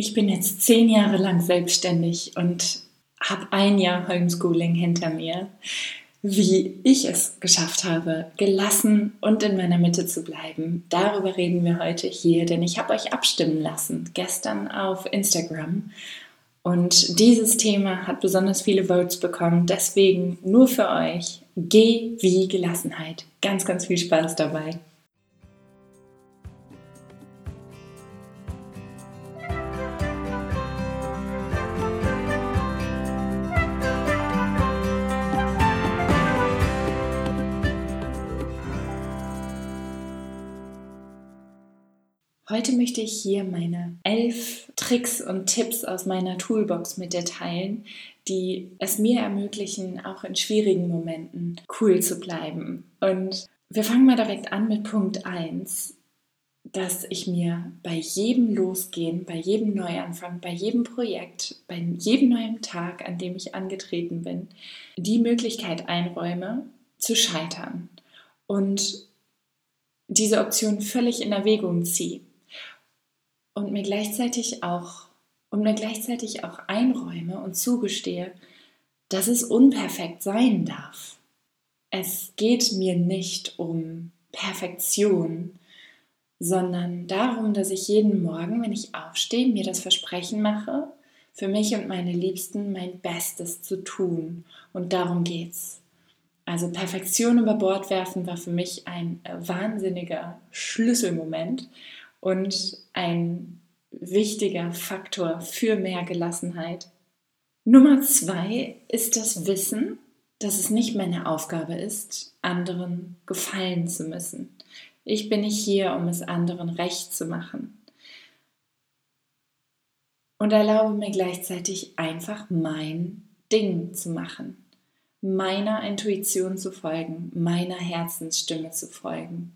Ich bin jetzt zehn Jahre lang selbstständig und habe ein Jahr Homeschooling hinter mir. Wie ich es geschafft habe, gelassen und in meiner Mitte zu bleiben, darüber reden wir heute hier, denn ich habe euch abstimmen lassen, gestern auf Instagram. Und dieses Thema hat besonders viele Votes bekommen, deswegen nur für euch, Geh wie Gelassenheit. Ganz, ganz viel Spaß dabei. Heute möchte ich hier meine elf Tricks und Tipps aus meiner Toolbox mit dir teilen, die es mir ermöglichen, auch in schwierigen Momenten cool zu bleiben. Und wir fangen mal direkt an mit Punkt 1, dass ich mir bei jedem Losgehen, bei jedem Neuanfang, bei jedem Projekt, bei jedem neuen Tag, an dem ich angetreten bin, die Möglichkeit einräume, zu scheitern und diese Option völlig in Erwägung ziehe und mir gleichzeitig auch und mir gleichzeitig auch einräume und zugestehe, dass es unperfekt sein darf. Es geht mir nicht um Perfektion, sondern darum, dass ich jeden Morgen, wenn ich aufstehe, mir das Versprechen mache, für mich und meine Liebsten mein Bestes zu tun. Und darum geht's. Also Perfektion über Bord werfen war für mich ein wahnsinniger Schlüsselmoment und ein wichtiger Faktor für mehr Gelassenheit. Nummer zwei ist das Wissen, dass es nicht meine Aufgabe ist, anderen gefallen zu müssen. Ich bin nicht hier, um es anderen recht zu machen. Und erlaube mir gleichzeitig einfach mein Ding zu machen, meiner Intuition zu folgen, meiner Herzensstimme zu folgen.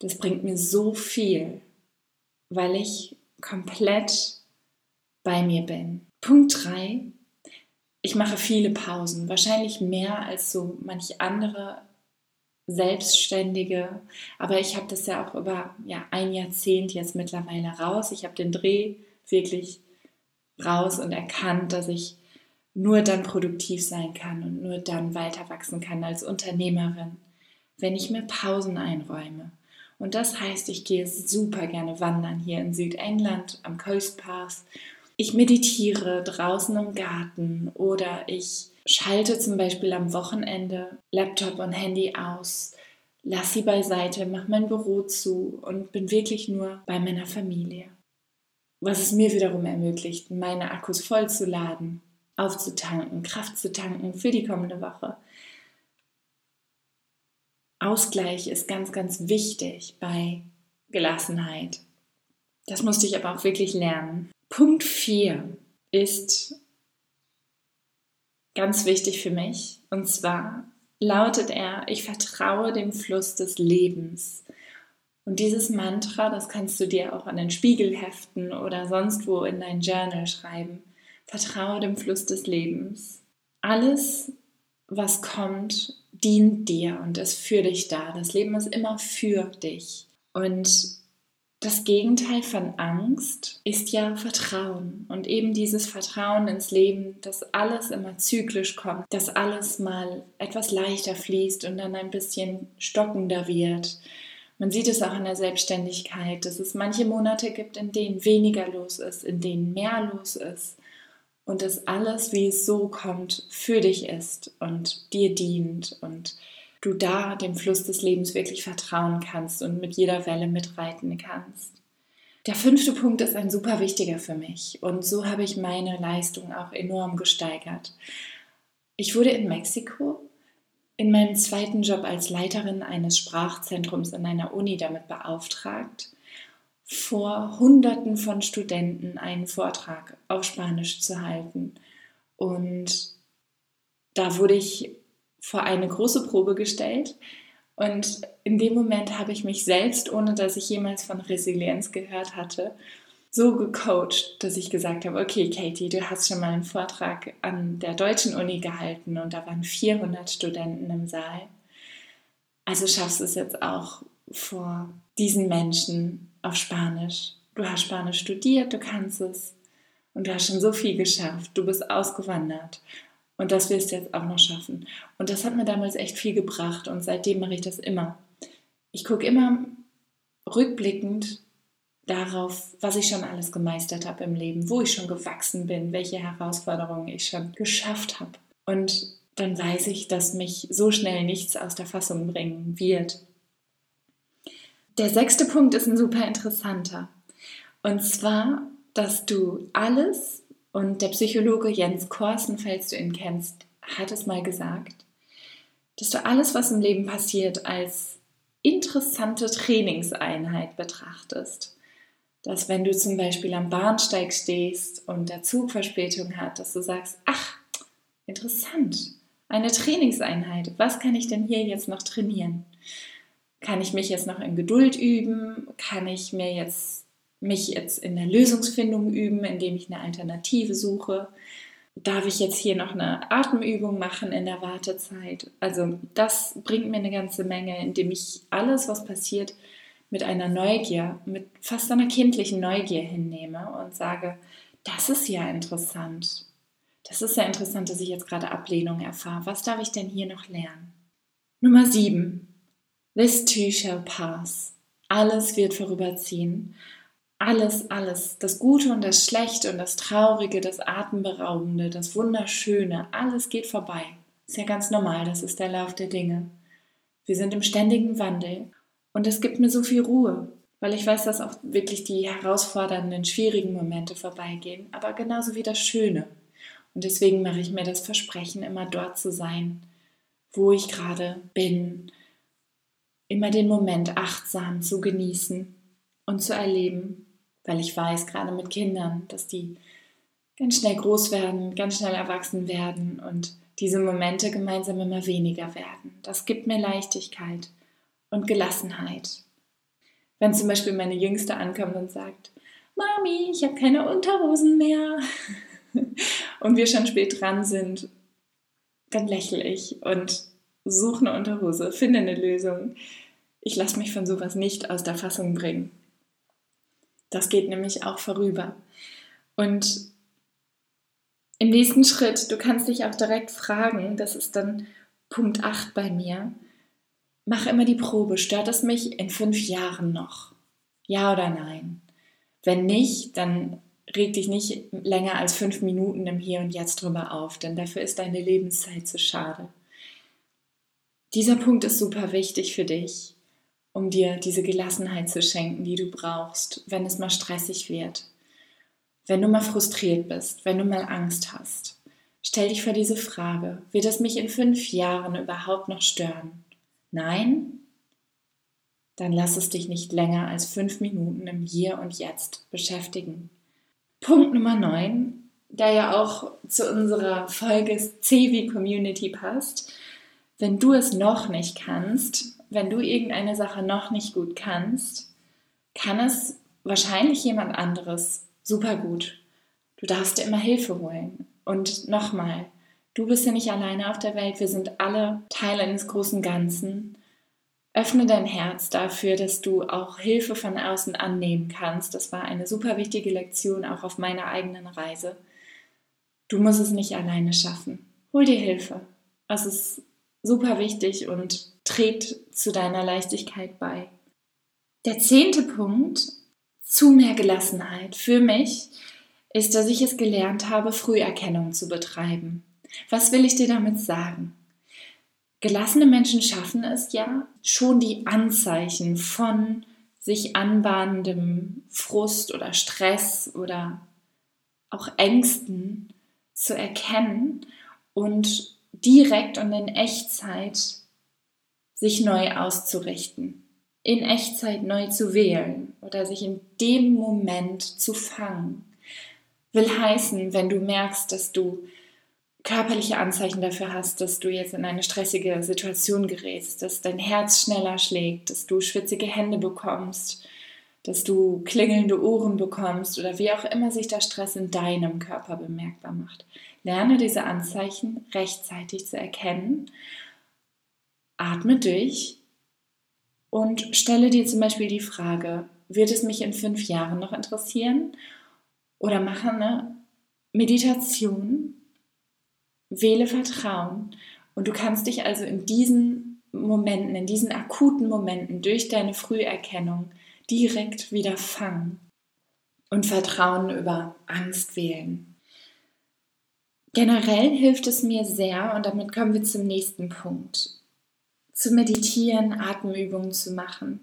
Das bringt mir so viel, weil ich komplett bei mir bin. Punkt 3. Ich mache viele Pausen, wahrscheinlich mehr als so manch andere Selbstständige. Aber ich habe das ja auch über ja, ein Jahrzehnt jetzt mittlerweile raus. Ich habe den Dreh wirklich raus und erkannt, dass ich nur dann produktiv sein kann und nur dann weiter wachsen kann als Unternehmerin, wenn ich mir Pausen einräume. Und das heißt, ich gehe super gerne wandern hier in Südengland am Coast Path. Ich meditiere draußen im Garten oder ich schalte zum Beispiel am Wochenende Laptop und Handy aus, lasse sie beiseite, mache mein Büro zu und bin wirklich nur bei meiner Familie. Was es mir wiederum ermöglicht, meine Akkus vollzuladen, aufzutanken, Kraft zu tanken für die kommende Woche. Ausgleich ist ganz, ganz wichtig bei Gelassenheit. Das musste ich aber auch wirklich lernen. Punkt 4 ist ganz wichtig für mich. Und zwar lautet er, ich vertraue dem Fluss des Lebens. Und dieses Mantra, das kannst du dir auch an den Spiegel heften oder sonst wo in dein Journal schreiben. Vertraue dem Fluss des Lebens. Alles, was kommt, dient dir und ist für dich da. Das Leben ist immer für dich. Und das Gegenteil von Angst ist ja Vertrauen. Und eben dieses Vertrauen ins Leben, dass alles immer zyklisch kommt, dass alles mal etwas leichter fließt und dann ein bisschen stockender wird. Man sieht es auch in der Selbstständigkeit, dass es manche Monate gibt, in denen weniger los ist, in denen mehr los ist und dass alles, wie es so kommt, für dich ist und dir dient und du da dem Fluss des Lebens wirklich vertrauen kannst und mit jeder Welle mitreiten kannst. Der fünfte Punkt ist ein super wichtiger für mich und so habe ich meine Leistung auch enorm gesteigert. Ich wurde in Mexiko in meinem zweiten Job als Leiterin eines Sprachzentrums in einer Uni damit beauftragt, vor Hunderten von Studenten einen Vortrag auf Spanisch zu halten. Und da wurde ich vor eine große Probe gestellt. Und in dem Moment habe ich mich selbst, ohne dass ich jemals von Resilienz gehört hatte, so gecoacht, dass ich gesagt habe, okay, Katie, du hast schon mal einen Vortrag an der deutschen Uni gehalten und da waren 400 Studenten im Saal. Also schaffst du es jetzt auch vor diesen Menschen auf Spanisch. Du hast Spanisch studiert, du kannst es und du hast schon so viel geschafft. Du bist ausgewandert und das wirst du jetzt auch noch schaffen. Und das hat mir damals echt viel gebracht und seitdem mache ich das immer. Ich gucke immer rückblickend darauf, was ich schon alles gemeistert habe im Leben, wo ich schon gewachsen bin, welche Herausforderungen ich schon geschafft habe. Und dann weiß ich, dass mich so schnell nichts aus der Fassung bringen wird. Der sechste Punkt ist ein super interessanter. Und zwar, dass du alles, und der Psychologe Jens Korsen, falls du ihn kennst, hat es mal gesagt, dass du alles, was im Leben passiert, als interessante Trainingseinheit betrachtest. Dass wenn du zum Beispiel am Bahnsteig stehst und der Zug Verspätung hat, dass du sagst, ach, interessant, eine Trainingseinheit. Was kann ich denn hier jetzt noch trainieren? Kann ich mich jetzt noch in Geduld üben? Kann ich mir jetzt mich jetzt in der Lösungsfindung üben, indem ich eine Alternative suche? Darf ich jetzt hier noch eine Atemübung machen in der Wartezeit? Also das bringt mir eine ganze Menge, indem ich alles, was passiert, mit einer Neugier, mit fast einer kindlichen Neugier hinnehme und sage, das ist ja interessant. Das ist ja interessant, dass ich jetzt gerade Ablehnung erfahre. Was darf ich denn hier noch lernen? Nummer 7. Shall pass. Alles wird vorüberziehen. Alles, alles. Das Gute und das Schlechte und das Traurige, das Atemberaubende, das Wunderschöne, alles geht vorbei. Ist ja ganz normal, das ist der Lauf der Dinge. Wir sind im ständigen Wandel und es gibt mir so viel Ruhe, weil ich weiß, dass auch wirklich die herausfordernden, schwierigen Momente vorbeigehen, aber genauso wie das Schöne. Und deswegen mache ich mir das Versprechen, immer dort zu sein, wo ich gerade bin, immer den Moment achtsam zu genießen und zu erleben, weil ich weiß, gerade mit Kindern, dass die ganz schnell groß werden, ganz schnell erwachsen werden und diese Momente gemeinsam immer weniger werden. Das gibt mir Leichtigkeit und Gelassenheit. Wenn zum Beispiel meine Jüngste ankommt und sagt, Mami, ich habe keine Unterhosen mehr und wir schon spät dran sind, dann lächle ich und suche eine Unterhose, finde eine Lösung. Ich lasse mich von sowas nicht aus der Fassung bringen. Das geht nämlich auch vorüber. Und im nächsten Schritt, du kannst dich auch direkt fragen, das ist dann Punkt 8 bei mir, mach immer die Probe, stört es mich in fünf Jahren noch? Ja oder nein? Wenn nicht, dann reg dich nicht länger als fünf Minuten im Hier und Jetzt drüber auf, denn dafür ist deine Lebenszeit zu schade. Dieser Punkt ist super wichtig für dich um dir diese Gelassenheit zu schenken, die du brauchst, wenn es mal stressig wird, wenn du mal frustriert bist, wenn du mal Angst hast. Stell dich vor diese Frage, wird es mich in fünf Jahren überhaupt noch stören? Nein? Dann lass es dich nicht länger als fünf Minuten im Hier und Jetzt beschäftigen. Punkt Nummer 9, der ja auch zu unserer Folge CW Community passt. Wenn du es noch nicht kannst, wenn du irgendeine Sache noch nicht gut kannst, kann es wahrscheinlich jemand anderes super gut. Du darfst dir immer Hilfe holen. Und nochmal, du bist ja nicht alleine auf der Welt, wir sind alle Teil eines großen Ganzen. Öffne dein Herz dafür, dass du auch Hilfe von außen annehmen kannst. Das war eine super wichtige Lektion auch auf meiner eigenen Reise. Du musst es nicht alleine schaffen. Hol dir Hilfe. Es ist super wichtig und trägt zu deiner Leichtigkeit bei. Der zehnte Punkt zu mehr Gelassenheit für mich ist, dass ich es gelernt habe, Früherkennung zu betreiben. Was will ich dir damit sagen? Gelassene Menschen schaffen es ja, schon die Anzeichen von sich anbahnendem Frust oder Stress oder auch Ängsten zu erkennen und direkt und in Echtzeit sich neu auszurichten, in Echtzeit neu zu wählen oder sich in dem Moment zu fangen. Will heißen, wenn du merkst, dass du körperliche Anzeichen dafür hast, dass du jetzt in eine stressige Situation gerätst, dass dein Herz schneller schlägt, dass du schwitzige Hände bekommst, dass du klingelnde Ohren bekommst oder wie auch immer sich der Stress in deinem Körper bemerkbar macht. Lerne diese Anzeichen rechtzeitig zu erkennen, atme durch und stelle dir zum Beispiel die Frage, wird es mich in fünf Jahren noch interessieren? Oder mache eine Meditation, wähle Vertrauen und du kannst dich also in diesen Momenten, in diesen akuten Momenten durch deine Früherkennung direkt wieder fangen und Vertrauen über Angst wählen. Generell hilft es mir sehr, und damit kommen wir zum nächsten Punkt, zu meditieren, Atemübungen zu machen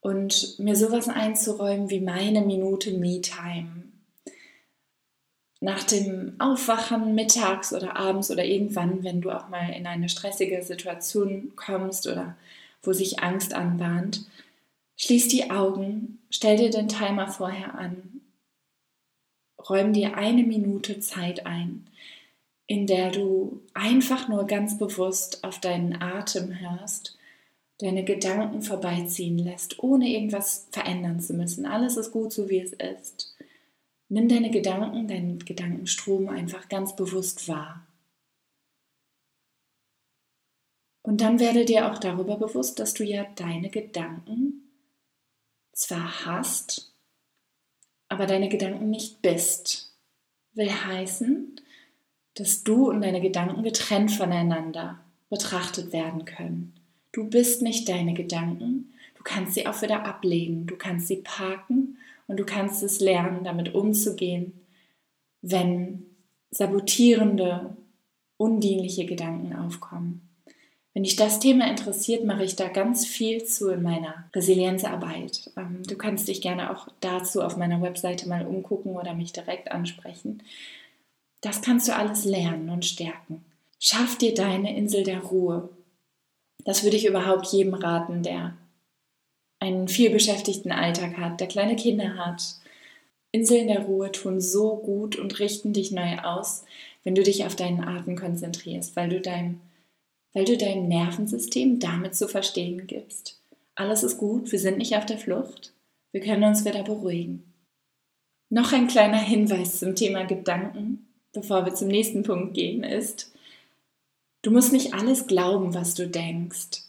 und mir sowas einzuräumen wie meine Minute Me-Time. Nach dem Aufwachen mittags oder abends oder irgendwann, wenn du auch mal in eine stressige Situation kommst oder wo sich Angst anbahnt, schließ die Augen, stell dir den Timer vorher an, räum dir eine Minute Zeit ein, in der du einfach nur ganz bewusst auf deinen Atem hörst, deine Gedanken vorbeiziehen lässt, ohne irgendwas verändern zu müssen. Alles ist gut so, wie es ist. Nimm deine Gedanken, deinen Gedankenstrom einfach ganz bewusst wahr. Und dann werde dir auch darüber bewusst, dass du ja deine Gedanken zwar hast, aber deine Gedanken nicht bist. Will heißen, dass du und deine Gedanken getrennt voneinander betrachtet werden können. Du bist nicht deine Gedanken, du kannst sie auch wieder ablegen, du kannst sie parken und du kannst es lernen, damit umzugehen, wenn sabotierende, undienliche Gedanken aufkommen. Wenn dich das Thema interessiert, mache ich da ganz viel zu in meiner Resilienzarbeit. Ähm, du kannst dich gerne auch dazu auf meiner Webseite mal umgucken oder mich direkt ansprechen. Das kannst du alles lernen und stärken. Schaff dir deine Insel der Ruhe. Das würde ich überhaupt jedem raten, der einen vielbeschäftigten Alltag hat, der kleine Kinder hat. Inseln der Ruhe tun so gut und richten dich neu aus, wenn du dich auf deinen Atem konzentrierst, weil du deinem, weil du deinem Nervensystem damit zu verstehen gibst. Alles ist gut, wir sind nicht auf der Flucht, wir können uns wieder beruhigen. Noch ein kleiner Hinweis zum Thema Gedanken bevor wir zum nächsten Punkt gehen, ist, du musst nicht alles glauben, was du denkst.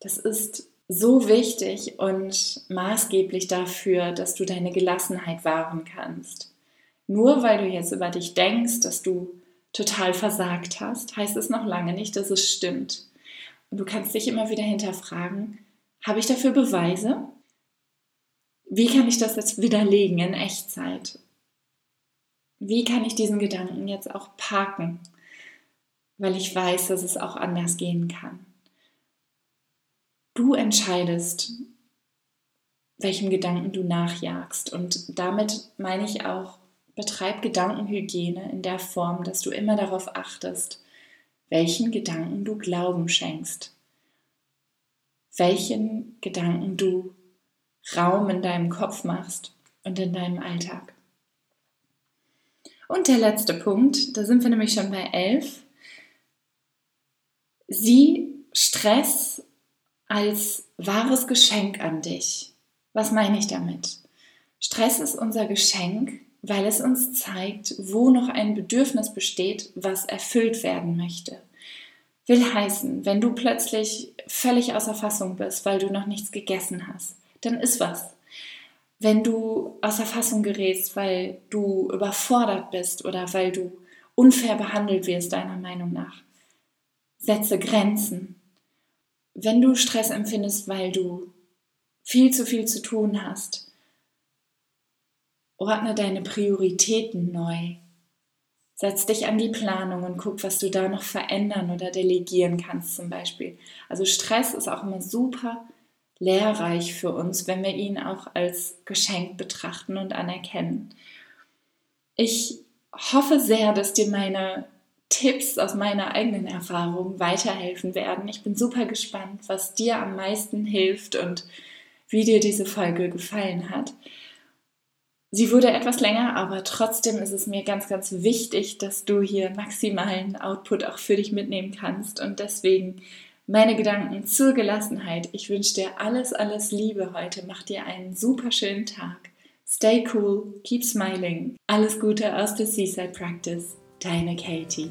Das ist so wichtig und maßgeblich dafür, dass du deine Gelassenheit wahren kannst. Nur weil du jetzt über dich denkst, dass du total versagt hast, heißt es noch lange nicht, dass es stimmt. Und du kannst dich immer wieder hinterfragen, habe ich dafür Beweise? Wie kann ich das jetzt widerlegen in Echtzeit? wie kann ich diesen Gedanken jetzt auch parken, weil ich weiß, dass es auch anders gehen kann. Du entscheidest, welchem Gedanken du nachjagst. Und damit meine ich auch, betreib Gedankenhygiene in der Form, dass du immer darauf achtest, welchen Gedanken du Glauben schenkst, welchen Gedanken du Raum in deinem Kopf machst und in deinem Alltag. Und der letzte Punkt, da sind wir nämlich schon bei 11. Sieh Stress als wahres Geschenk an dich. Was meine ich damit? Stress ist unser Geschenk, weil es uns zeigt, wo noch ein Bedürfnis besteht, was erfüllt werden möchte. Will heißen, wenn du plötzlich völlig außer Fassung bist, weil du noch nichts gegessen hast, dann ist was wenn du außer Fassung gerätst, weil du überfordert bist oder weil du unfair behandelt wirst, deiner Meinung nach. Setze Grenzen. Wenn du Stress empfindest, weil du viel zu viel zu tun hast, ordne deine Prioritäten neu. Setz dich an die Planung und guck, was du da noch verändern oder delegieren kannst zum Beispiel. Also Stress ist auch immer super lehrreich für uns, wenn wir ihn auch als Geschenk betrachten und anerkennen. Ich hoffe sehr, dass dir meine Tipps aus meiner eigenen Erfahrung weiterhelfen werden. Ich bin super gespannt, was dir am meisten hilft und wie dir diese Folge gefallen hat. Sie wurde etwas länger, aber trotzdem ist es mir ganz, ganz wichtig, dass du hier maximalen Output auch für dich mitnehmen kannst. Und deswegen meine Gedanken zur Gelassenheit. Ich wünsche dir alles, alles Liebe heute. Mach dir einen super schönen Tag. Stay cool, keep smiling. Alles Gute aus der Seaside Practice. Deine Katie.